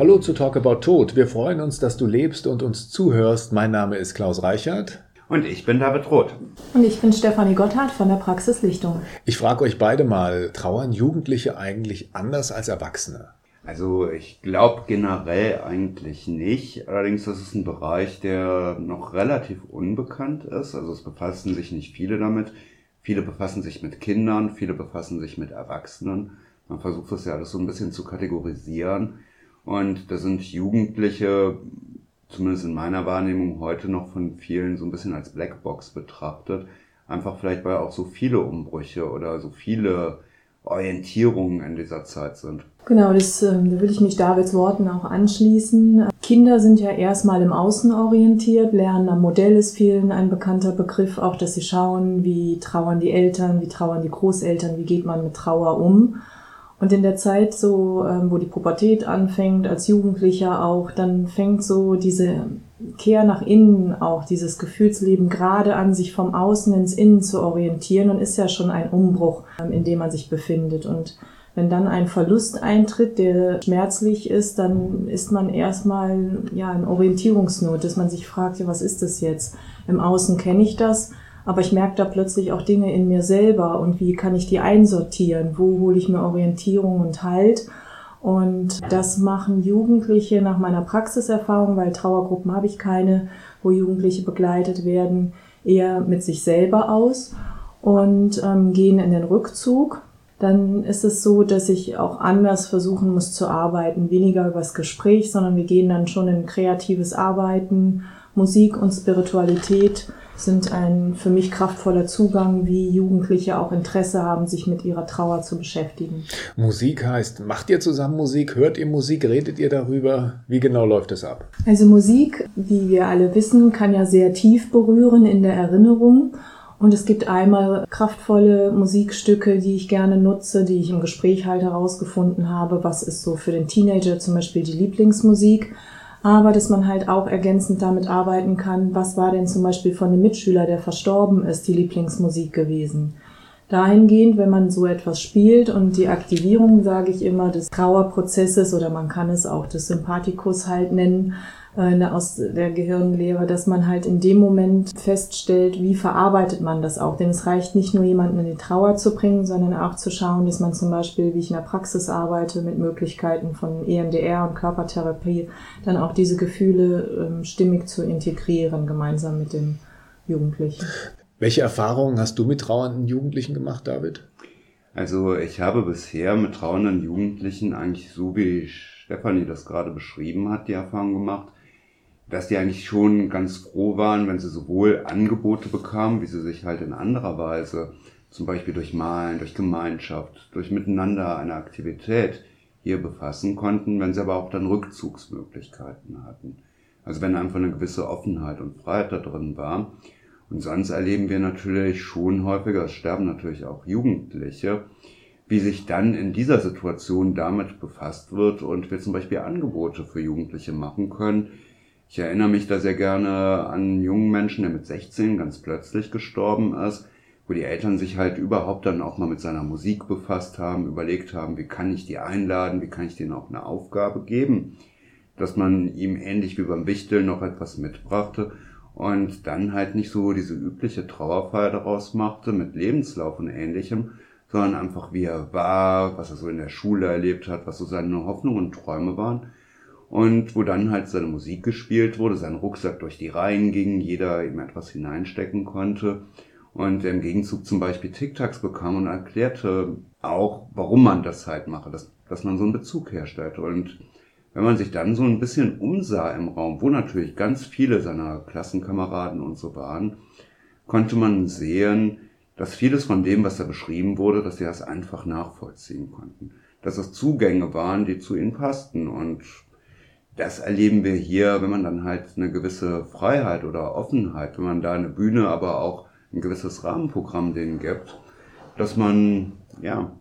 Hallo zu Talk About Tod. Wir freuen uns, dass du lebst und uns zuhörst. Mein Name ist Klaus Reichert. Und ich bin David Roth. Und ich bin Stefanie Gotthard von der Praxis Lichtung. Ich frage euch beide mal, trauern Jugendliche eigentlich anders als Erwachsene? Also ich glaube generell eigentlich nicht. Allerdings ist es ein Bereich, der noch relativ unbekannt ist. Also es befassen sich nicht viele damit. Viele befassen sich mit Kindern, viele befassen sich mit Erwachsenen. Man versucht das ja alles so ein bisschen zu kategorisieren. Und da sind Jugendliche, zumindest in meiner Wahrnehmung, heute noch von vielen so ein bisschen als Blackbox betrachtet. Einfach vielleicht, weil auch so viele Umbrüche oder so viele Orientierungen in dieser Zeit sind. Genau, das, äh, da will ich mich Davids Worten auch anschließen. Kinder sind ja erstmal im Außen orientiert, lernen am Modell ist vielen ein bekannter Begriff, auch dass sie schauen, wie trauern die Eltern, wie trauern die Großeltern, wie geht man mit Trauer um. Und in der Zeit so, ähm, wo die Pubertät anfängt, als Jugendlicher auch, dann fängt so diese Kehr nach innen auch, dieses Gefühlsleben gerade an, sich vom Außen ins Innen zu orientieren und ist ja schon ein Umbruch, ähm, in dem man sich befindet. Und wenn dann ein Verlust eintritt, der schmerzlich ist, dann ist man erstmal ja in Orientierungsnot, dass man sich fragt, ja, was ist das jetzt? Im Außen kenne ich das, aber ich merke da plötzlich auch Dinge in mir selber und wie kann ich die einsortieren? Wo hole ich mir Orientierung und Halt? Und das machen Jugendliche nach meiner Praxiserfahrung, weil Trauergruppen habe ich keine, wo Jugendliche begleitet werden, eher mit sich selber aus und ähm, gehen in den Rückzug. Dann ist es so, dass ich auch anders versuchen muss zu arbeiten, weniger übers Gespräch, sondern wir gehen dann schon in kreatives Arbeiten, Musik und Spiritualität sind ein für mich kraftvoller Zugang, wie Jugendliche auch Interesse haben, sich mit ihrer Trauer zu beschäftigen. Musik heißt, macht ihr zusammen Musik? Hört ihr Musik? Redet ihr darüber? Wie genau läuft es ab? Also Musik, wie wir alle wissen, kann ja sehr tief berühren in der Erinnerung. Und es gibt einmal kraftvolle Musikstücke, die ich gerne nutze, die ich im Gespräch halt herausgefunden habe. Was ist so für den Teenager zum Beispiel die Lieblingsmusik? Aber dass man halt auch ergänzend damit arbeiten kann, was war denn zum Beispiel von einem Mitschüler, der verstorben ist, die Lieblingsmusik gewesen. Dahingehend, wenn man so etwas spielt und die Aktivierung, sage ich immer, des Trauerprozesses oder man kann es auch des Sympathikus halt nennen, äh, aus der Gehirnlehre, dass man halt in dem Moment feststellt, wie verarbeitet man das auch. Denn es reicht nicht nur jemanden in die Trauer zu bringen, sondern auch zu schauen, dass man zum Beispiel, wie ich in der Praxis arbeite, mit Möglichkeiten von EMDR und Körpertherapie, dann auch diese Gefühle ähm, stimmig zu integrieren, gemeinsam mit dem Jugendlichen. Welche Erfahrungen hast du mit trauernden Jugendlichen gemacht, David? Also ich habe bisher mit trauernden Jugendlichen eigentlich so wie Stefanie das gerade beschrieben hat, die Erfahrung gemacht, dass die eigentlich schon ganz froh waren, wenn sie sowohl Angebote bekamen, wie sie sich halt in anderer Weise, zum Beispiel durch Malen, durch Gemeinschaft, durch Miteinander eine Aktivität hier befassen konnten, wenn sie aber auch dann Rückzugsmöglichkeiten hatten. Also wenn einfach eine gewisse Offenheit und Freiheit da drin war. Und sonst erleben wir natürlich schon häufiger, es sterben natürlich auch Jugendliche, wie sich dann in dieser Situation damit befasst wird und wir zum Beispiel Angebote für Jugendliche machen können, ich erinnere mich da sehr gerne an einen jungen Menschen, der mit 16 ganz plötzlich gestorben ist, wo die Eltern sich halt überhaupt dann auch mal mit seiner Musik befasst haben, überlegt haben, wie kann ich die einladen, wie kann ich denen auch eine Aufgabe geben, dass man ihm ähnlich wie beim Wichteln noch etwas mitbrachte und dann halt nicht so diese übliche Trauerfeier daraus machte mit Lebenslauf und ähnlichem, sondern einfach wie er war, was er so in der Schule erlebt hat, was so seine Hoffnungen und Träume waren und wo dann halt seine Musik gespielt wurde, sein Rucksack durch die Reihen ging, jeder ihm etwas hineinstecken konnte und im Gegenzug zum Beispiel Tic-Tacs bekam und erklärte auch, warum man das halt mache, dass, dass man so einen Bezug herstellt. Und wenn man sich dann so ein bisschen umsah im Raum, wo natürlich ganz viele seiner Klassenkameraden und so waren, konnte man sehen, dass vieles von dem, was da beschrieben wurde, dass sie das einfach nachvollziehen konnten. Dass es Zugänge waren, die zu ihnen passten und das erleben wir hier, wenn man dann halt eine gewisse Freiheit oder Offenheit, wenn man da eine Bühne, aber auch ein gewisses Rahmenprogramm denen gibt, dass man ja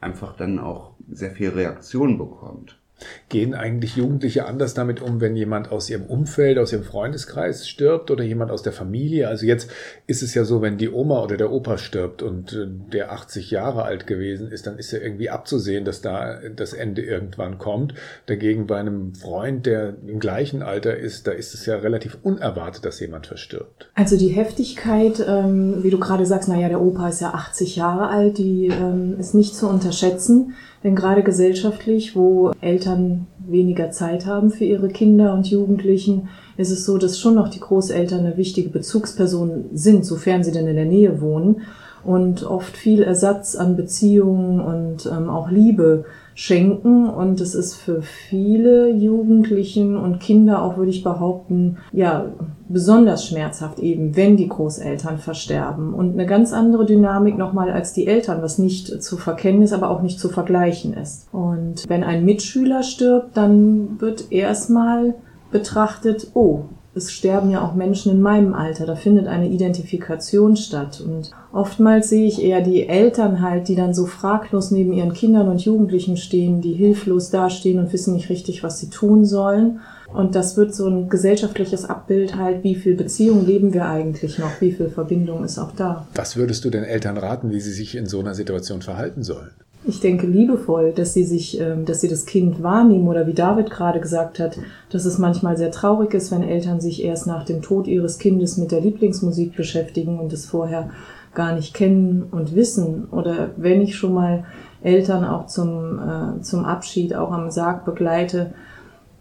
einfach dann auch sehr viel Reaktion bekommt. Gehen eigentlich Jugendliche anders damit um, wenn jemand aus ihrem Umfeld, aus ihrem Freundeskreis stirbt oder jemand aus der Familie? Also jetzt ist es ja so, wenn die Oma oder der Opa stirbt und äh, der 80 Jahre alt gewesen ist, dann ist ja irgendwie abzusehen, dass da das Ende irgendwann kommt. Dagegen bei einem Freund, der im gleichen Alter ist, da ist es ja relativ unerwartet, dass jemand verstirbt. Also die Heftigkeit, ähm, wie du gerade sagst, naja, der Opa ist ja 80 Jahre alt, die ähm, ist nicht zu unterschätzen. Denn gerade gesellschaftlich, wo Eltern weniger Zeit haben für ihre Kinder und Jugendlichen, ist es so, dass schon noch die Großeltern eine wichtige Bezugsperson sind, sofern sie denn in der Nähe wohnen. Und oft viel Ersatz an Beziehungen und ähm, auch Liebe schenken. Und es ist für viele Jugendlichen und Kinder auch, würde ich behaupten, ja, besonders schmerzhaft eben, wenn die Großeltern versterben. Und eine ganz andere Dynamik nochmal als die Eltern, was nicht zu verkennen ist, aber auch nicht zu vergleichen ist. Und wenn ein Mitschüler stirbt, dann wird erstmal betrachtet, oh, es sterben ja auch Menschen in meinem Alter, da findet eine Identifikation statt. Und oftmals sehe ich eher die Eltern halt, die dann so fraglos neben ihren Kindern und Jugendlichen stehen, die hilflos dastehen und wissen nicht richtig, was sie tun sollen. Und das wird so ein gesellschaftliches Abbild halt, wie viel Beziehung leben wir eigentlich noch, wie viel Verbindung ist auch da. Was würdest du den Eltern raten, wie sie sich in so einer Situation verhalten sollen? Ich denke, liebevoll, dass sie sich, ähm, dass sie das Kind wahrnehmen oder wie David gerade gesagt hat, dass es manchmal sehr traurig ist, wenn Eltern sich erst nach dem Tod ihres Kindes mit der Lieblingsmusik beschäftigen und es vorher gar nicht kennen und wissen. Oder wenn ich schon mal Eltern auch zum, äh, zum Abschied auch am Sarg begleite,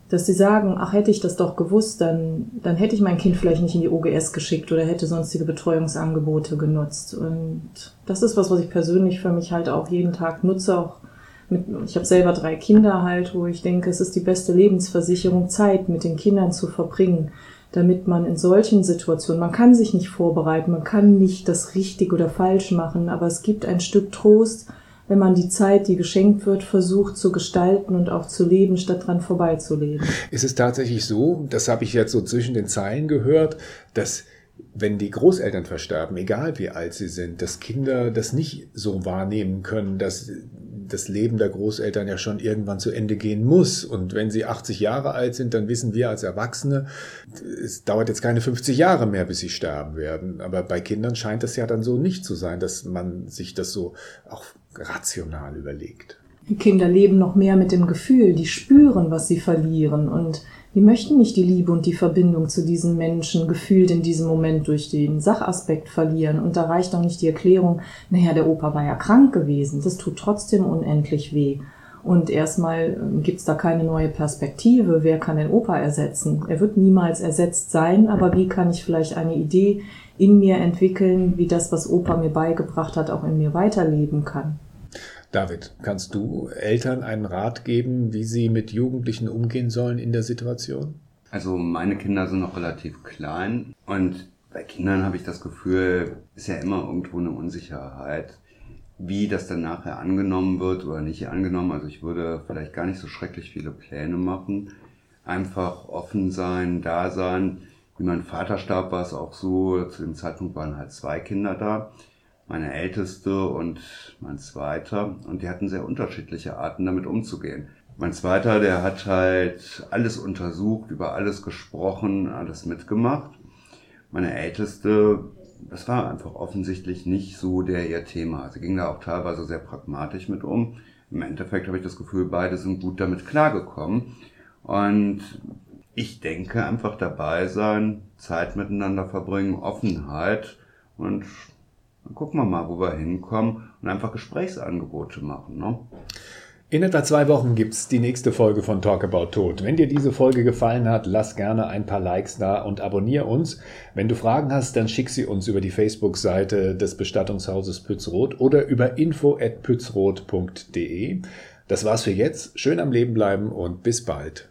dass sie sagen, ach, hätte ich das doch gewusst, dann, dann hätte ich mein Kind vielleicht nicht in die OGS geschickt oder hätte sonstige Betreuungsangebote genutzt. Und das ist was, was ich persönlich für mich halt auch jeden Tag nutze. Auch mit, ich habe selber drei Kinder halt, wo ich denke, es ist die beste Lebensversicherung, Zeit mit den Kindern zu verbringen, damit man in solchen Situationen, man kann sich nicht vorbereiten, man kann nicht das richtig oder falsch machen, aber es gibt ein Stück Trost, wenn man die Zeit, die geschenkt wird, versucht zu gestalten und auch zu leben, statt dran vorbeizuleben. Ist es tatsächlich so, das habe ich jetzt so zwischen den Zeilen gehört, dass wenn die Großeltern versterben, egal wie alt sie sind, dass Kinder das nicht so wahrnehmen können, dass das Leben der Großeltern ja schon irgendwann zu Ende gehen muss. Und wenn sie 80 Jahre alt sind, dann wissen wir als Erwachsene, es dauert jetzt keine 50 Jahre mehr, bis sie sterben werden. Aber bei Kindern scheint es ja dann so nicht zu sein, dass man sich das so auch rational überlegt. Die Kinder leben noch mehr mit dem Gefühl, die spüren, was sie verlieren und die möchten nicht die Liebe und die Verbindung zu diesen Menschen gefühlt in diesem Moment durch den Sachaspekt verlieren. Und da reicht auch nicht die Erklärung, naja, der Opa war ja krank gewesen. Das tut trotzdem unendlich weh. Und erstmal ähm, gibt's da keine neue Perspektive. Wer kann den Opa ersetzen? Er wird niemals ersetzt sein, aber wie kann ich vielleicht eine Idee in mir entwickeln, wie das, was Opa mir beigebracht hat, auch in mir weiterleben kann? David, kannst du Eltern einen Rat geben, wie sie mit Jugendlichen umgehen sollen in der Situation? Also meine Kinder sind noch relativ klein und bei Kindern habe ich das Gefühl, ist ja immer irgendwo eine Unsicherheit, wie das dann nachher angenommen wird oder nicht angenommen. Also ich würde vielleicht gar nicht so schrecklich viele Pläne machen. Einfach offen sein, da sein. Wie mein Vater starb, war es auch so, zu dem Zeitpunkt waren halt zwei Kinder da meine älteste und mein zweiter. Und die hatten sehr unterschiedliche Arten, damit umzugehen. Mein zweiter, der hat halt alles untersucht, über alles gesprochen, alles mitgemacht. Meine älteste, das war einfach offensichtlich nicht so der ihr Thema. Sie ging da auch teilweise sehr pragmatisch mit um. Im Endeffekt habe ich das Gefühl, beide sind gut damit klargekommen. Und ich denke einfach dabei sein, Zeit miteinander verbringen, Offenheit und dann gucken wir mal, wo wir hinkommen und einfach Gesprächsangebote machen. Ne? In etwa zwei Wochen gibt's die nächste Folge von Talk About Tod. Wenn dir diese Folge gefallen hat, lass gerne ein paar Likes da und abonnier uns. Wenn du Fragen hast, dann schick sie uns über die Facebook-Seite des Bestattungshauses Pützroth oder über info.pützroth.de. Das war's für jetzt. Schön am Leben bleiben und bis bald.